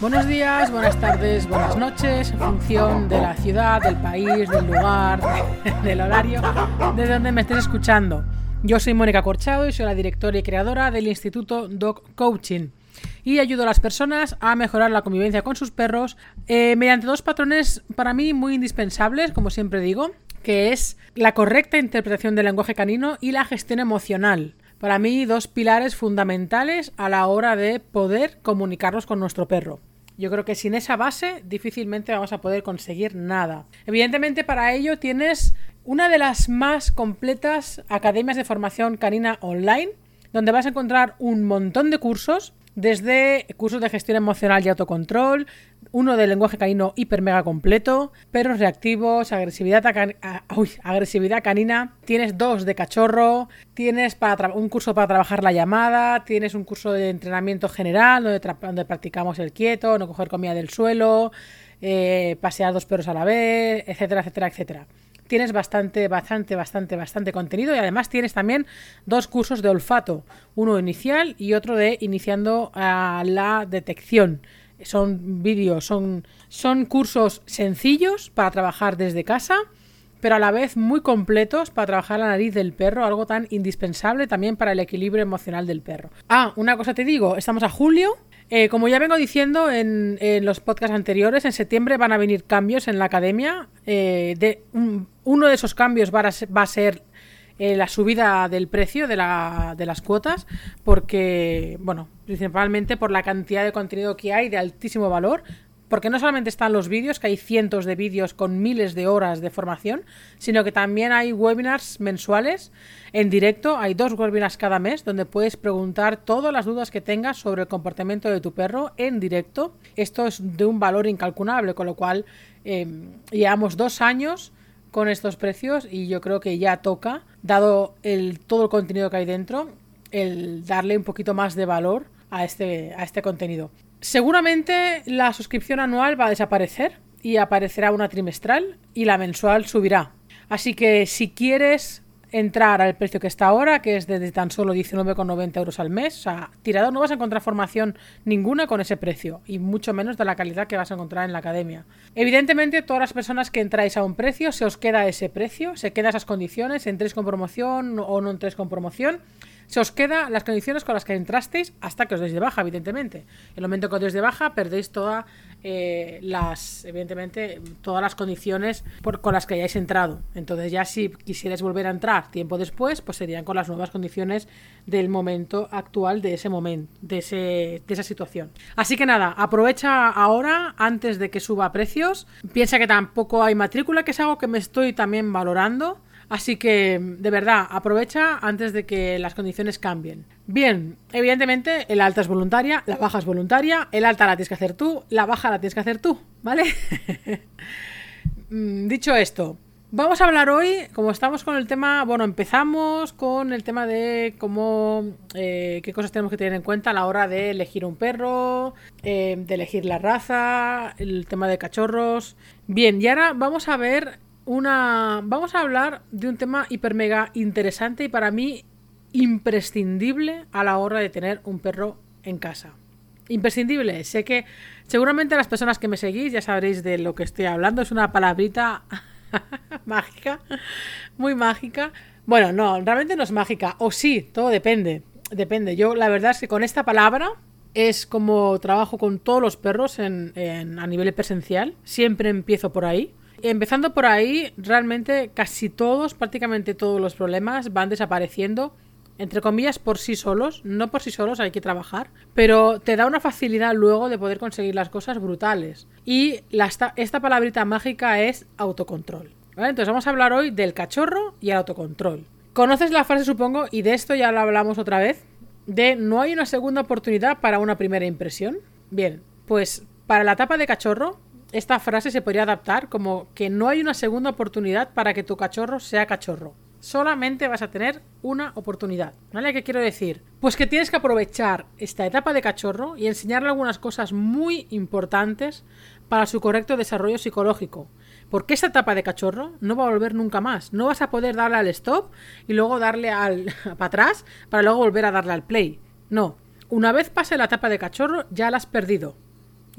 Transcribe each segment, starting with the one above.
Buenos días, buenas tardes, buenas noches, en función de la ciudad, del país, del lugar, del horario, de donde me estés escuchando. Yo soy Mónica Corchado y soy la directora y creadora del Instituto Dog Coaching y ayudo a las personas a mejorar la convivencia con sus perros eh, mediante dos patrones para mí muy indispensables, como siempre digo, que es la correcta interpretación del lenguaje canino y la gestión emocional. Para mí, dos pilares fundamentales a la hora de poder comunicarnos con nuestro perro. Yo creo que sin esa base difícilmente vamos a poder conseguir nada. Evidentemente para ello tienes una de las más completas academias de formación canina online, donde vas a encontrar un montón de cursos desde cursos de gestión emocional y autocontrol, uno de lenguaje canino hiper mega completo, perros reactivos, agresividad, agresividad canina, tienes dos de cachorro, tienes un curso para trabajar la llamada, tienes un curso de entrenamiento general donde, donde practicamos el quieto, no coger comida del suelo, eh, pasear dos perros a la vez, etcétera, etcétera, etcétera tienes bastante, bastante, bastante, bastante contenido y además tienes también dos cursos de olfato, uno inicial y otro de iniciando a la detección. Son vídeos, son, son cursos sencillos para trabajar desde casa, pero a la vez muy completos para trabajar la nariz del perro, algo tan indispensable también para el equilibrio emocional del perro. Ah, una cosa te digo, estamos a julio, eh, como ya vengo diciendo en, los podcasts anteriores, en septiembre van a venir cambios en la academia. Eh, de, uno de esos cambios va a ser, eh, la subida del precio de, de, las cuotas, porque, bueno, principalmente por la cantidad de contenido que hay de altísimo valor porque no solamente están los vídeos, que hay cientos de vídeos con miles de horas de formación, sino que también hay webinars mensuales en directo. Hay dos webinars cada mes donde puedes preguntar todas las dudas que tengas sobre el comportamiento de tu perro en directo. Esto es de un valor incalculable, con lo cual eh, llevamos dos años con estos precios y yo creo que ya toca, dado el, todo el contenido que hay dentro, el darle un poquito más de valor a este, a este contenido. Seguramente la suscripción anual va a desaparecer y aparecerá una trimestral y la mensual subirá. Así que si quieres entrar al precio que está ahora, que es de tan solo 19,90 euros al mes, o sea, tirado no vas a encontrar formación ninguna con ese precio y mucho menos de la calidad que vas a encontrar en la academia. Evidentemente, todas las personas que entráis a un precio, se os queda ese precio, se queda esas condiciones, entréis con promoción o no entréis con promoción se os queda las condiciones con las que entrasteis hasta que os deis de baja, evidentemente. En el momento que os deis de baja, perdéis todas eh, las, evidentemente, todas las condiciones con las que hayáis entrado. Entonces, ya si quisierais volver a entrar tiempo después, pues serían con las nuevas condiciones del momento actual de ese momento, de, ese, de esa situación. Así que nada, aprovecha ahora antes de que suba precios. Piensa que tampoco hay matrícula, que es algo que me estoy también valorando Así que, de verdad, aprovecha antes de que las condiciones cambien. Bien, evidentemente el alta es voluntaria, la baja es voluntaria, el alta la tienes que hacer tú, la baja la tienes que hacer tú, ¿vale? Mm, dicho esto, vamos a hablar hoy, como estamos con el tema, bueno, empezamos con el tema de cómo, eh, qué cosas tenemos que tener en cuenta a la hora de elegir un perro, eh, de elegir la raza, el tema de cachorros. Bien, y ahora vamos a ver una. Vamos a hablar de un tema hiper mega interesante y para mí imprescindible a la hora de tener un perro en casa. Imprescindible. Sé que seguramente las personas que me seguís ya sabréis de lo que estoy hablando. Es una palabrita mágica, muy mágica. Bueno, no, realmente no es mágica. O sí, todo depende. Depende. Yo la verdad es que con esta palabra es como trabajo con todos los perros en, a nivel presencial. Siempre empiezo por ahí. Empezando por ahí, realmente casi todos, prácticamente todos los problemas van desapareciendo, entre comillas, por sí solos. No por sí solos, hay que trabajar, pero te da una facilidad luego de poder conseguir las cosas brutales. Y esta, palabrita mágica es autocontrol. Entonces vamos a hablar hoy del cachorro y el autocontrol. Conoces la frase, supongo, y de esto ya lo hablamos otra vez, de no hay una segunda oportunidad para una primera impresión. Bien, pues para la etapa de cachorro esta frase se podría adaptar como que no hay una segunda oportunidad para que tu cachorro sea cachorro. Solamente vas a tener una oportunidad. ¿Vale? ¿Qué quiero decir? Pues que tienes que aprovechar esta etapa de cachorro y enseñarle algunas cosas muy importantes para su correcto desarrollo psicológico. Porque esta etapa de cachorro no va a volver nunca más. No vas a poder darle al stop y luego darle al para atrás para luego volver a darle al play. No. Una vez pase la etapa de cachorro ya la has perdido.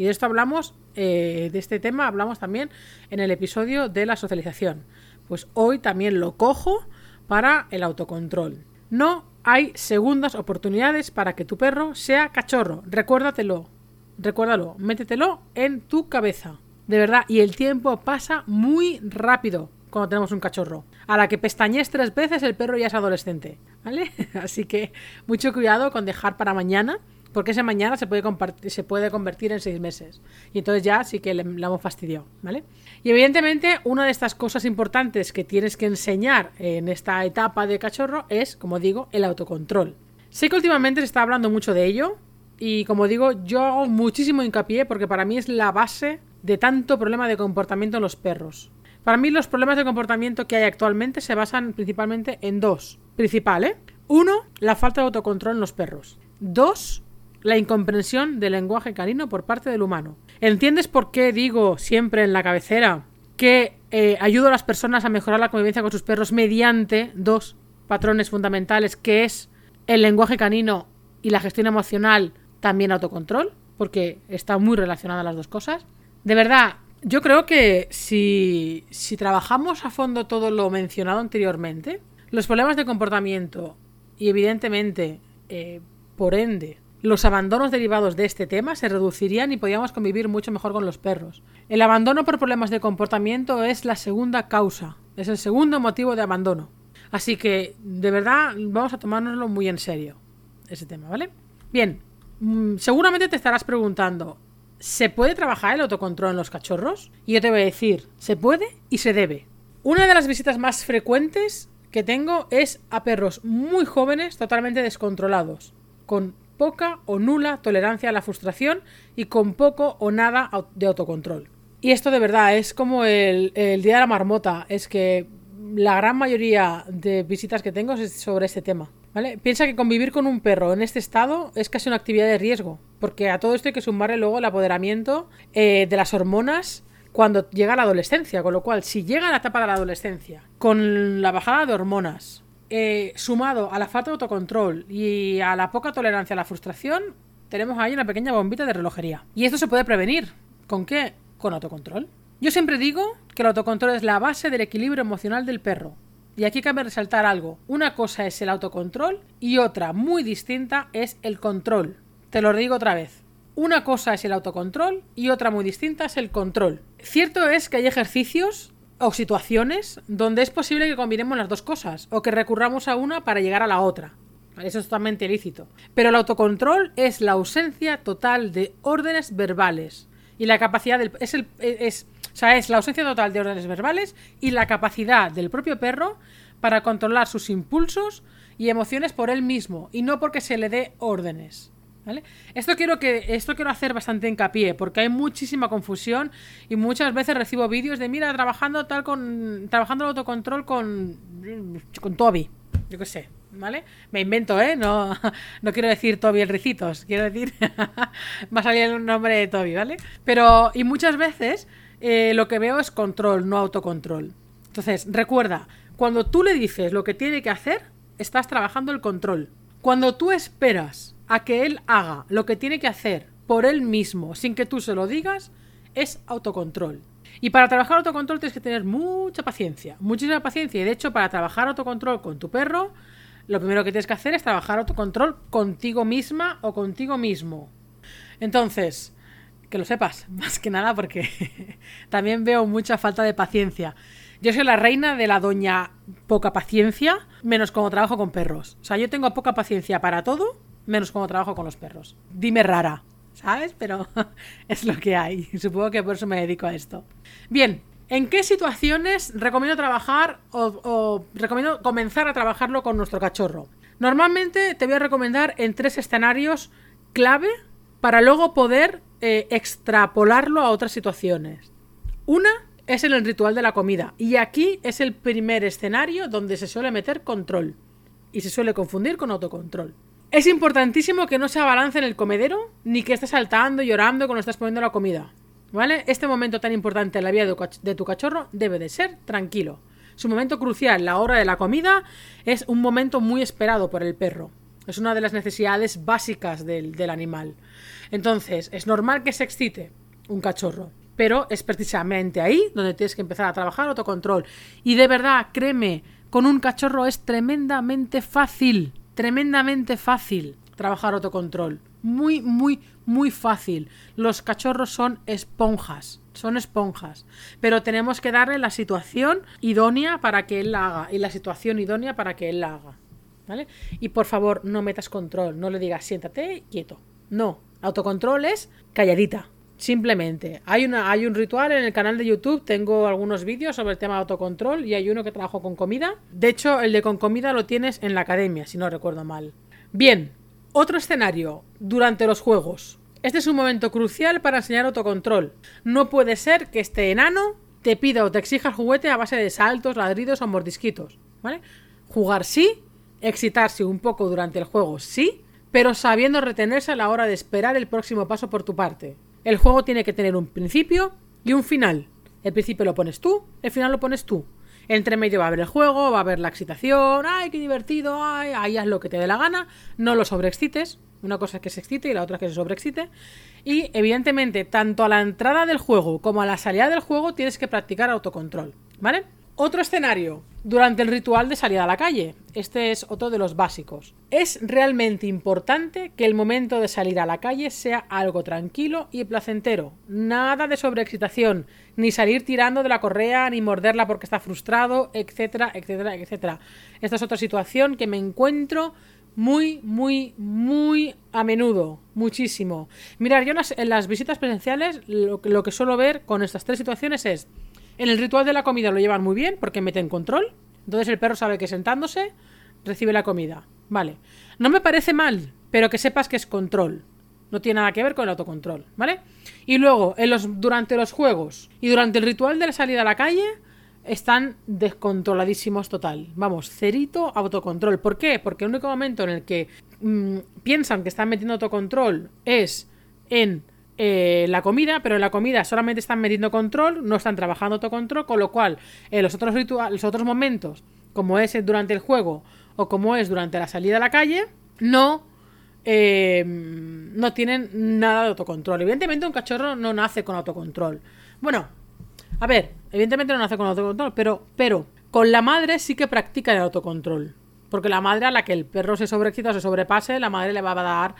Y de esto hablamos, eh, de este tema hablamos también en el episodio de la socialización. Pues hoy también lo cojo para el autocontrol. No hay segundas oportunidades para que tu perro sea cachorro. Recuérdatelo. Recuérdalo. Métetelo en tu cabeza. De verdad. Y el tiempo pasa muy rápido cuando tenemos un cachorro. A la que pestañes tres veces el perro ya es adolescente. ¿Vale? Así que mucho cuidado con dejar para mañana porque ese mañana se puede, se puede convertir en seis meses. Y entonces ya sí que le, le hemos fastidiado, ¿vale? Y evidentemente, una de estas cosas importantes que tienes que enseñar en esta etapa de cachorro es, como digo, el autocontrol. Sé que últimamente se está hablando mucho de ello. Y como digo, yo hago muchísimo hincapié porque para mí es la base de tanto problema de comportamiento en los perros. Para mí los problemas de comportamiento que hay actualmente se basan principalmente en dos. Principal, ¿eh? Uno, la falta de autocontrol en los perros. Dos, la incomprensión del lenguaje canino por parte del humano. ¿Entiendes por qué digo siempre en la cabecera que eh, ayudo a las personas a mejorar la convivencia con sus perros mediante dos patrones fundamentales, que es el lenguaje canino y la gestión emocional, también autocontrol? Porque está muy relacionada las dos cosas. De verdad, yo creo que si, si trabajamos a fondo todo lo mencionado anteriormente, los problemas de comportamiento y evidentemente, eh, por ende, los abandonos derivados de este tema se reducirían y podríamos convivir mucho mejor con los perros. El abandono por problemas de comportamiento es la segunda causa, es el segundo motivo de abandono. Así que, de verdad, vamos a tomárnoslo muy en serio, ese tema, ¿vale? Bien, mm, seguramente te estarás preguntando, ¿se puede trabajar el autocontrol en los cachorros? Y yo te voy a decir, se puede y se debe. Una de las visitas más frecuentes que tengo es a perros muy jóvenes, totalmente descontrolados, con poca o nula tolerancia a la frustración y con poco o nada de autocontrol. Y esto de verdad es como el, día de la marmota, es que la gran mayoría de visitas que tengo es sobre este tema. ¿Vale? Piensa que convivir con un perro en este estado es casi una actividad de riesgo, porque a todo esto hay que sumarle luego el apoderamiento eh, de las hormonas cuando llega la adolescencia, con lo cual si llega la etapa de la adolescencia con la bajada de hormonas, eh, sumado a la falta de autocontrol y a la poca tolerancia a la frustración, tenemos ahí una pequeña bombita de relojería. Y esto se puede prevenir. ¿Con qué? Con autocontrol. Yo siempre digo que el autocontrol es la base del equilibrio emocional del perro. Y aquí cabe resaltar algo. Una cosa es el autocontrol y otra muy distinta es el control. Te lo digo otra vez. Una cosa es el autocontrol y otra muy distinta es el control. Cierto es que hay ejercicios o situaciones donde es posible que combinemos las dos cosas o que recurramos a una para llegar a la otra. Eso es totalmente ilícito. Pero el autocontrol es la ausencia total de órdenes verbales y la capacidad del es el es, o sea, es la ausencia total de órdenes verbales y la capacidad del propio perro para controlar sus impulsos y emociones por él mismo y no porque se le dé órdenes. Esto quiero que esto quiero hacer bastante hincapié porque hay muchísima confusión y muchas veces recibo vídeos de mira trabajando tal con trabajando el autocontrol con con Toby, yo qué sé, ¿vale? Me invento, ¿eh? No, no quiero decir Toby el Ricitos, quiero decir va a salir el nombre de Toby, ¿vale? Pero y muchas veces eh, lo que veo es control, no autocontrol. Entonces, recuerda, cuando tú le dices lo que tiene que hacer, estás trabajando el control. Cuando tú esperas a que él haga lo que tiene que hacer por él mismo sin que tú se lo digas, es autocontrol. Y para trabajar autocontrol tienes que tener mucha paciencia, muchísima paciencia. Y de hecho, para trabajar autocontrol con tu perro, lo primero que tienes que hacer es trabajar autocontrol contigo misma o contigo mismo. Entonces, que lo sepas, más que nada porque también veo mucha falta de paciencia. Yo soy la reina de la doña poca paciencia, menos como trabajo con perros. O sea, yo tengo poca paciencia para todo menos como trabajo con los perros. Dime rara, ¿sabes? Pero es lo que hay. Supongo que por eso me dedico a esto. Bien, ¿en qué situaciones recomiendo trabajar o, recomiendo comenzar a trabajarlo con nuestro cachorro? Normalmente te voy a recomendar en tres escenarios clave para luego poder eh, extrapolarlo a otras situaciones. Una es en el ritual de la comida y aquí es el primer escenario donde se suele meter control y se suele confundir con autocontrol. Es importantísimo que no se abalance en el comedero ni que estés saltando llorando cuando estás poniendo la comida. ¿Vale? Este momento tan importante en la vida de tu cachorro debe de ser tranquilo. Su momento crucial, la hora de la comida, es un momento muy esperado por el perro. Es una de las necesidades básicas del, del animal. Entonces, es normal que se excite un cachorro. Pero es precisamente ahí donde tienes que empezar a trabajar autocontrol. Y de verdad, créeme, con un cachorro es tremendamente fácil. Tremendamente fácil trabajar autocontrol. Muy, muy, muy fácil. Los cachorros son esponjas. Son esponjas. Pero tenemos que darle la situación idónea para que él la haga. Y la situación idónea para que él la haga. ¿Vale? Y por favor, no metas control. No le digas siéntate quieto. No. Autocontrol es calladita. Simplemente. Hay, un ritual en el canal de YouTube, tengo algunos vídeos sobre el tema de autocontrol y hay uno que trabajo con comida. De hecho, el de con comida lo tienes en la academia, si no recuerdo mal. Bien, otro escenario, durante los juegos. Este es un momento crucial para enseñar autocontrol. No puede ser que este enano te pida o te exija el juguete a base de saltos, ladridos o mordisquitos. ¿Vale? Jugar sí, excitarse un poco durante el juego sí, pero sabiendo retenerse a la hora de esperar el próximo paso por tu parte. El juego tiene que tener un principio y un final. El principio lo pones tú, el final lo pones tú. Entre medio va a haber el juego, va a haber la excitación, ¡ay, qué divertido! ¡ay! Ahí haz lo que te dé la gana, no lo sobreexcites. Una cosa es que se excite y la otra es que se sobreexcite. Y evidentemente, tanto a la entrada del juego como a la salida del juego tienes que practicar autocontrol, ¿vale? Otro escenario, durante el ritual de salida a la calle. Este es otro de los básicos. Es realmente importante que el momento de salir a la calle sea algo tranquilo y placentero. Nada de sobreexcitación, ni salir tirando de la correa, ni morderla porque está frustrado, etcétera, etcétera, etcétera. Esta es otra situación que me encuentro muy, muy, muy a menudo, muchísimo. Mirar, yo en las, visitas presenciales lo, lo que suelo ver con estas tres situaciones es en el ritual de la comida lo llevan muy bien porque meten control. Entonces el perro sabe que sentándose recibe la comida. Vale. No me parece mal, pero que sepas que es control. No tiene nada que ver con el autocontrol, ¿vale? Y luego, en los, durante los juegos y durante el ritual de la salida a la calle, están descontroladísimos total. Vamos, cerito autocontrol. ¿Por qué? Porque el único momento en el que mm, piensan que están metiendo autocontrol es en eh, la comida, pero en la comida solamente están metiendo control, no están trabajando autocontrol, con lo cual en los otros rituales, los otros momentos, como es durante el juego o como es durante la salida a la calle, no eh, no tienen nada de autocontrol. Evidentemente un cachorro no nace con autocontrol. Bueno, a ver, evidentemente no nace con autocontrol, pero, pero con la madre sí que practica el autocontrol. Porque la madre a la que el perro se sobreexcita o se sobrepase, la madre le va a dar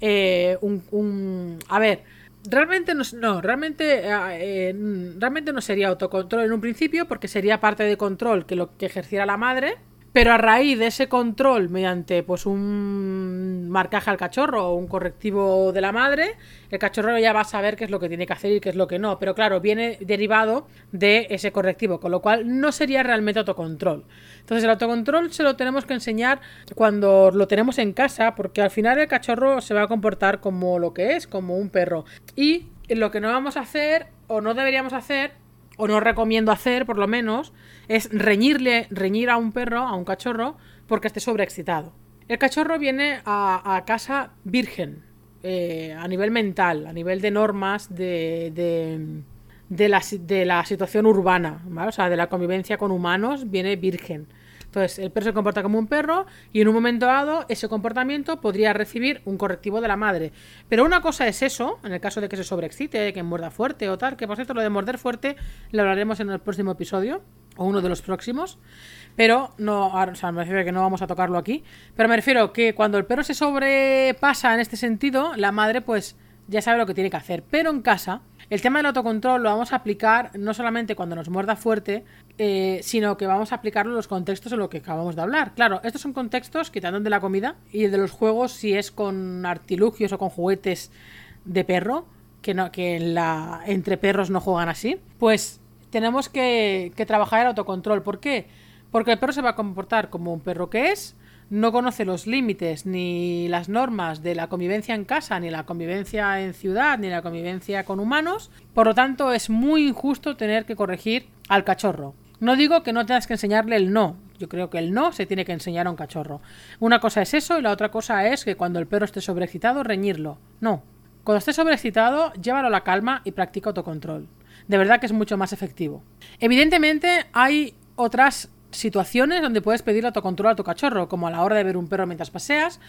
eh, un, un... A ver, Realmente no, realmente, eh, realmente no sería autocontrol en un principio porque sería parte de control que lo que ejerciera la madre pero a raíz de ese control, mediante pues un marcaje al cachorro o un correctivo de la madre, el cachorro ya va a saber qué es lo que tiene que hacer y qué es lo que no. Pero claro, viene derivado de ese correctivo, con lo cual no sería realmente autocontrol. Entonces el autocontrol se lo tenemos que enseñar cuando lo tenemos en casa, porque al final el cachorro se va a comportar como lo que es, como un perro. Y lo que no vamos a hacer o no deberíamos hacer o no recomiendo hacer, por lo menos, es reñirle, reñir a un perro, a un cachorro, porque esté sobreexcitado. El cachorro viene a, casa virgen, eh, a nivel mental, a nivel de normas de, de, la, de la situación urbana, o sea, de la convivencia con humanos, viene virgen. Entonces, el perro se comporta como un perro y en un momento dado ese comportamiento podría recibir un correctivo de la madre. Pero una cosa es eso, en el caso de que se sobreexcite, que muerda fuerte o tal, que por cierto lo de morder fuerte lo hablaremos en el próximo episodio o uno de los próximos. Pero no, o sea, me refiero a que no vamos a tocarlo aquí. Pero me refiero que cuando el perro se sobrepasa en este sentido, la madre pues ya sabe lo que tiene que hacer. Pero en casa, el tema del autocontrol lo vamos a aplicar no solamente cuando nos muerda fuerte, eh, sino que vamos a aplicarlo en los contextos en los que acabamos de hablar. Claro, estos son contextos quitando de la comida y de los juegos si es con artilugios o con juguetes de perro, que, no, que entre perros no juegan así, pues tenemos que, que trabajar el autocontrol. ¿Por qué? Porque el perro se va a comportar como un perro que es, no conoce los límites ni las normas de la convivencia en casa, ni la convivencia en ciudad, ni la convivencia con humanos. Por lo tanto, es muy injusto tener que corregir al cachorro. No digo que no tengas que enseñarle el no. Yo creo que el no se tiene que enseñar a un cachorro. Una cosa es eso y la otra cosa es que cuando el perro esté sobreexcitado, reñirlo. No. Cuando esté sobreexcitado, llévalo a la calma y practica autocontrol. De verdad que es mucho más efectivo. Evidentemente hay otras situaciones donde puedes pedir autocontrol a tu cachorro, como a la hora de ver un perro mientras paseas,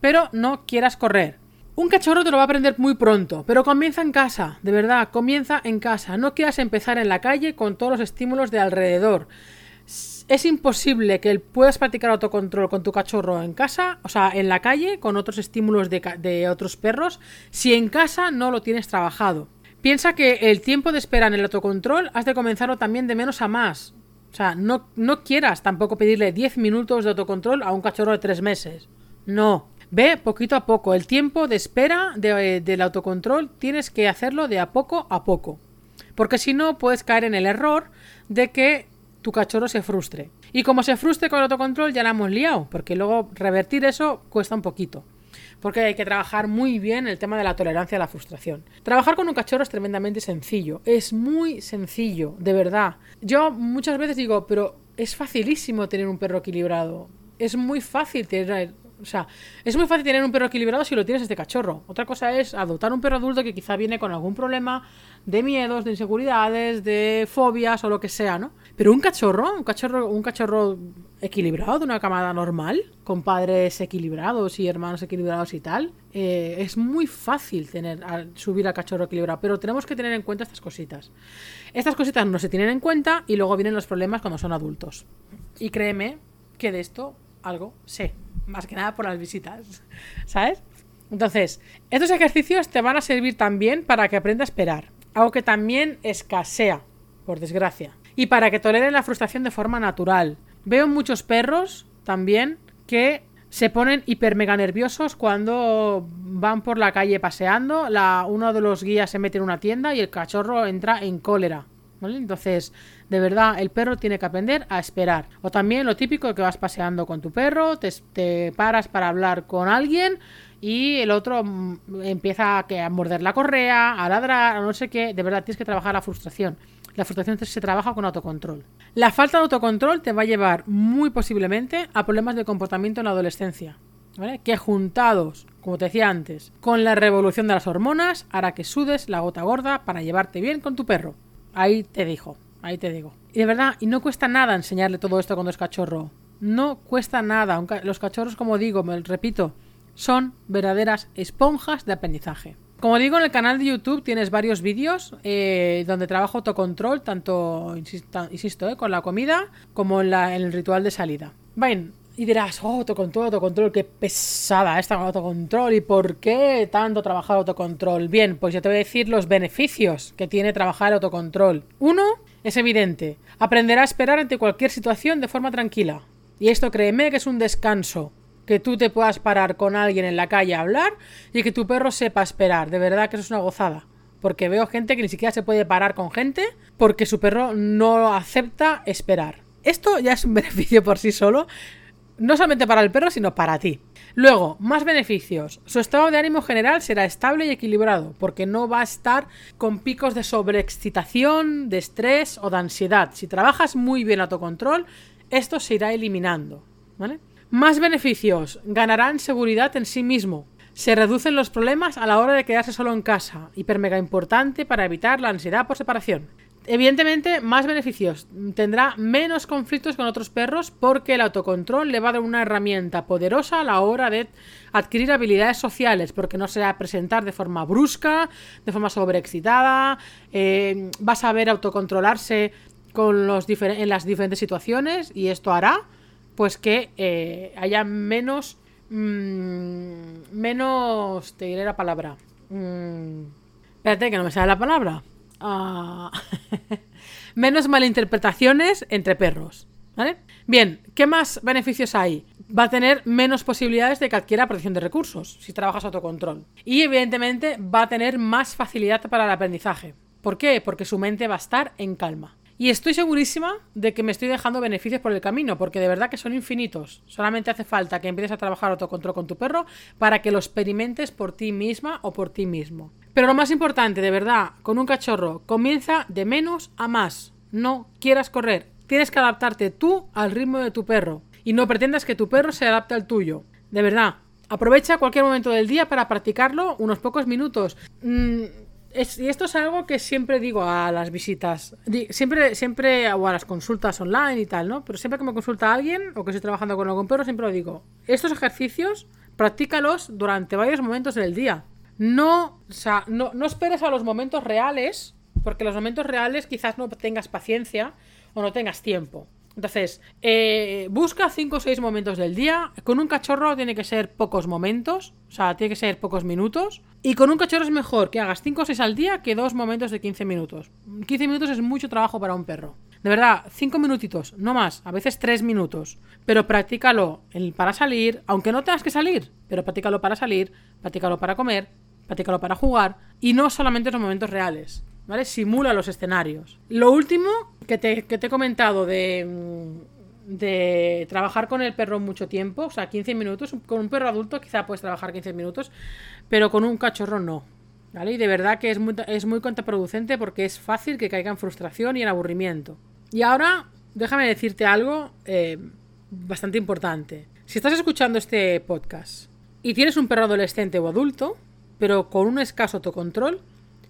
pero no quieras correr. Un cachorro te lo va a aprender muy pronto, pero comienza en casa, de verdad, comienza en casa. No quieras empezar en la calle con todos los estímulos de alrededor. Es imposible que puedas practicar autocontrol con tu cachorro en casa, o sea, en la calle, con otros estímulos de, de otros perros, si en casa no lo tienes trabajado. Piensa que el tiempo de espera en el autocontrol has de comenzarlo también de menos a más. Sea, no, no quieras tampoco pedirle 10 minutos de autocontrol a un cachorro de 3 meses. No. Ve poquito a poco. El tiempo de espera de, del autocontrol tienes que hacerlo de a poco a poco. Porque si no, puedes caer en el error de que tu cachorro se frustre. Y como se frustre con el autocontrol, ya la hemos liado. Porque luego revertir eso cuesta un poquito porque hay que trabajar muy bien el tema de la tolerancia a la frustración. Trabajar con un cachorro es tremendamente sencillo, es muy sencillo, de verdad. Yo muchas veces digo, pero es facilísimo tener un perro equilibrado. Es muy fácil tener o sea, es muy fácil tener un perro equilibrado si lo tienes este cachorro. Otra cosa es adoptar un perro adulto que quizá viene con algún problema de miedos, de inseguridades, de fobias o lo que sea, ¿no? Pero un cachorro, un cachorro, un cachorro equilibrado de una camada normal, con padres equilibrados y hermanos equilibrados y tal, eh, es muy fácil tener subir al cachorro equilibrado, pero tenemos que tener en cuenta estas cositas. Estas cositas no se tienen en cuenta y luego vienen los problemas cuando son adultos. Y créeme que de esto algo sé más que nada por las visitas, ¿sabes? Entonces, estos ejercicios te van a servir también para que aprenda a esperar, algo que también escasea, por desgracia, y para que toleren la frustración de forma natural. Veo muchos perros también que se ponen hiper mega nerviosos cuando van por la calle paseando, la, uno de los guías se mete en una tienda y el cachorro entra en cólera. Entonces, de verdad, el perro tiene que aprender a esperar. O también lo típico que vas paseando con tu perro, te, paras para hablar con alguien y el otro mm, empieza a, a morder la correa, a ladrar, a no sé qué. De verdad, tienes que trabajar la frustración. La frustración se trabaja con autocontrol. La falta de autocontrol te va a llevar muy posiblemente a problemas de comportamiento en la adolescencia. Que juntados, como te decía antes, con la revolución de las hormonas, hará que sudes la gota gorda para llevarte bien con tu perro. Ahí te dijo, ahí te digo. Y de verdad, y no cuesta nada enseñarle todo esto cuando es cachorro. No cuesta nada. Los cachorros, como digo, me repito, son verdaderas esponjas de aprendizaje. Como digo, en el canal de YouTube tienes varios vídeos eh, donde trabajo autocontrol, tanto, insisto, eh, con la comida como en, el ritual de salida. Bien, y dirás, oh, autocontrol, autocontrol, qué pesada esta autocontrol y por qué tanto trabajar autocontrol. Bien, pues yo te voy a decir los beneficios que tiene trabajar autocontrol. Uno, es evidente, aprenderá a esperar ante cualquier situación de forma tranquila. Y esto créeme que es un descanso. Que tú te puedas parar con alguien en la calle a hablar y que tu perro sepa esperar. De verdad que eso es una gozada. Porque veo gente que ni siquiera se puede parar con gente porque su perro no acepta esperar. Esto ya es un beneficio por sí solo, no solamente para el perro, sino para ti. Luego, más beneficios. Su estado de ánimo general será estable y equilibrado, porque no va a estar con picos de sobreexcitación, de estrés o de ansiedad. Si trabajas muy bien autocontrol, esto se irá eliminando. ¿vale? Más beneficios. Ganarán seguridad en sí mismo. Se reducen los problemas a la hora de quedarse solo en casa, hiper mega importante para evitar la ansiedad por separación. Evidentemente, más beneficios. Tendrá menos conflictos con otros perros porque el autocontrol le va a dar una herramienta poderosa a la hora de adquirir habilidades sociales, porque no se va a presentar de forma brusca, de forma sobreexcitada, eh, va a saber autocontrolarse con en las diferentes situaciones y esto hará pues que eh, haya menos mmm, menos te diré la palabra mmm, espérate que no me sale la palabra Ah. menos malinterpretaciones entre perros. ¿Vale? Bien, ¿qué más beneficios hay? Va a tener menos posibilidades de que adquiera protección de recursos si trabajas autocontrol. Y evidentemente va a tener más facilidad para el aprendizaje. ¿Por qué? Porque su mente va a estar en calma. Y estoy segurísima de que me estoy dejando beneficios por el camino, porque de verdad que son infinitos. Solamente hace falta que empieces a trabajar autocontrol con tu perro para que lo experimentes por ti misma o por ti mismo. Pero lo más importante, de verdad, con un cachorro, comienza de menos a más. No quieras correr. Tienes que adaptarte tú al ritmo de tu perro. Y no pretendas que tu perro se adapte al tuyo. De verdad. Aprovecha cualquier momento del día para practicarlo unos pocos minutos. Mm, y esto es algo que siempre digo a las visitas, siempre, siempre, o a las consultas online y tal, ¿no? Pero siempre que me consulta alguien o que estoy trabajando con algún perro, siempre lo digo. Estos ejercicios, practícalos durante varios momentos del día. No, o sea, no, no esperes a los momentos reales, porque los momentos reales quizás no tengas paciencia o no tengas tiempo. Entonces, eh, busca 5 o 6 momentos del día. Con un cachorro tiene que ser pocos momentos, o sea, tiene que ser pocos minutos. Y con un cachorro es mejor que hagas 5 o 6 al día que 2 momentos de 15 minutos. 15 minutos es mucho trabajo para un perro. De verdad, 5 minutitos, no más, a veces 3 minutos. Pero practícalo para salir, aunque no tengas que salir, pero practícalo para salir, practícalo para comer, practícalo para jugar y no solamente en los momentos reales. ¿Vale? Simula los escenarios. Lo último que te, he comentado de, trabajar con el perro mucho tiempo, o sea, 15 minutos, con un perro adulto quizá puedes trabajar 15 minutos, pero con un cachorro no. ¿Vale? Y de verdad que es muy, es muy contraproducente porque es fácil que caiga en frustración y en aburrimiento. Y ahora, déjame decirte algo eh, bastante importante. Si estás escuchando este podcast y tienes un perro adolescente o adulto, pero con un escaso autocontrol,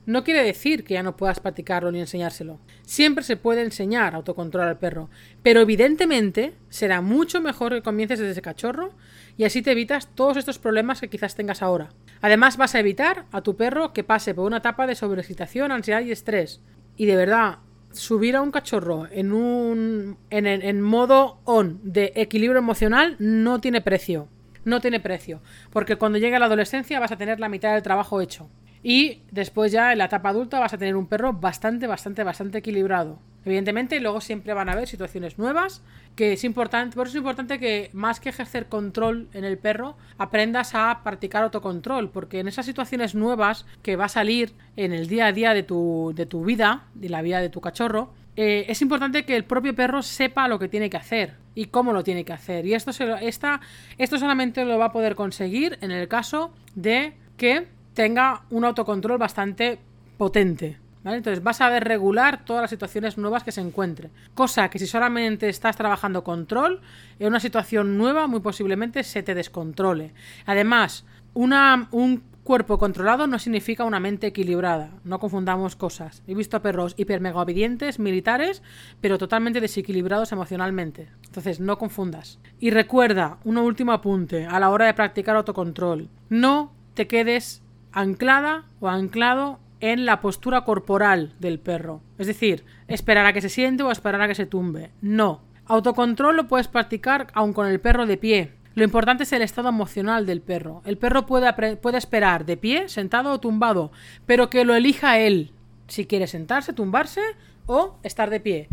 no quiere decir que ya no puedas practicarlo ni enseñárselo. Siempre se puede enseñar autocontrol al perro, pero evidentemente será mucho mejor que comiences desde ese cachorro y así te evitas todos estos problemas que quizás tengas ahora. Además vas a evitar a tu perro que pase por una etapa de sobreexcitación, ansiedad y estrés. Y de verdad, subir a un cachorro en un en, en modo on de equilibrio emocional no tiene precio. No tiene precio, porque cuando llegue la adolescencia vas a tener la mitad del trabajo hecho. Y después ya en la etapa adulta vas a tener un perro bastante, bastante, bastante equilibrado. Evidentemente, luego siempre van a haber situaciones nuevas, que es importante, por eso es importante que más que ejercer control en el perro, aprendas a practicar autocontrol, porque en esas situaciones nuevas que va a salir en el día a día de tu, de tu vida, de la vida de tu cachorro, eh, es importante que el propio perro sepa lo que tiene que hacer y cómo lo tiene que hacer. Y esto, se esto solamente lo va a poder conseguir en el caso de que tenga un autocontrol bastante potente. Entonces vas a ver regular todas las situaciones nuevas que se encuentre. Cosa que si solamente estás trabajando control, en una situación nueva muy posiblemente se te descontrole. Además, una, un cuerpo controlado no significa una mente equilibrada. No confundamos cosas. He visto perros hiper obedientes, militares, pero totalmente desequilibrados emocionalmente. Entonces, no confundas. Y recuerda, un último apunte a la hora de practicar autocontrol. No te quedes anclada o anclado en la postura corporal del perro. Es decir, esperar a que se siente o esperar a que se tumbe. No. Autocontrol lo puedes practicar aun con el perro de pie. Lo importante es el estado emocional del perro. El perro puede, puede esperar de pie, sentado o tumbado, pero que lo elija él. Si quiere sentarse, tumbarse o estar de pie.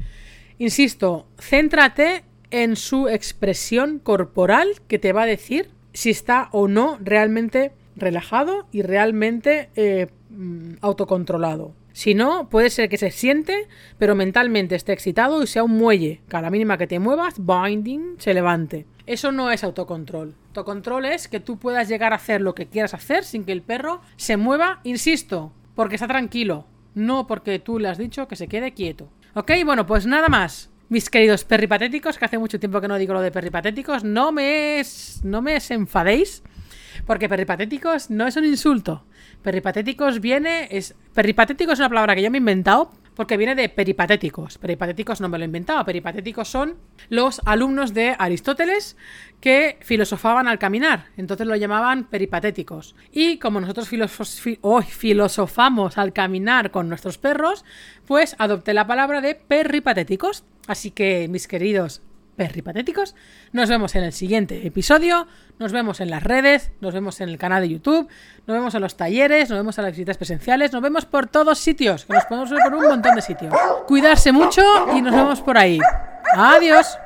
Insisto, céntrate en su expresión corporal que te va a decir si está o no realmente relajado y realmente eh, mm, autocontrolado. Si no, puede ser que se siente, pero mentalmente esté excitado y sea un muelle, que a la mínima que te muevas, binding, se levante. Eso no es autocontrol. Autocontrol es que tú puedas llegar a hacer lo que quieras hacer sin que el perro se mueva, insisto, porque está tranquilo, no porque tú le has dicho que se quede quieto. Ok, bueno, pues nada más. Mis queridos perripatéticos, que hace mucho tiempo que no digo lo de perripatéticos, no me, no me enfadéis porque peripatéticos no es un insulto. Peripatéticos viene. Es, peripatético es una palabra que yo me he inventado porque viene de peripatéticos. Peripatéticos no me lo he inventado. Peripatéticos son los alumnos de Aristóteles que filosofaban al caminar. Entonces lo llamaban peripatéticos. Y como nosotros filosofamos al caminar con nuestros perros, pues adopté la palabra de peripatéticos. Así que, mis queridos perripatéticos. Nos vemos en el siguiente episodio, nos vemos en las redes, nos vemos en el canal de YouTube, nos vemos en los talleres, nos vemos en las visitas presenciales, nos vemos por todos sitios, que nos podemos ver por un montón de sitios. Cuidarse mucho y nos vemos por ahí. Adiós.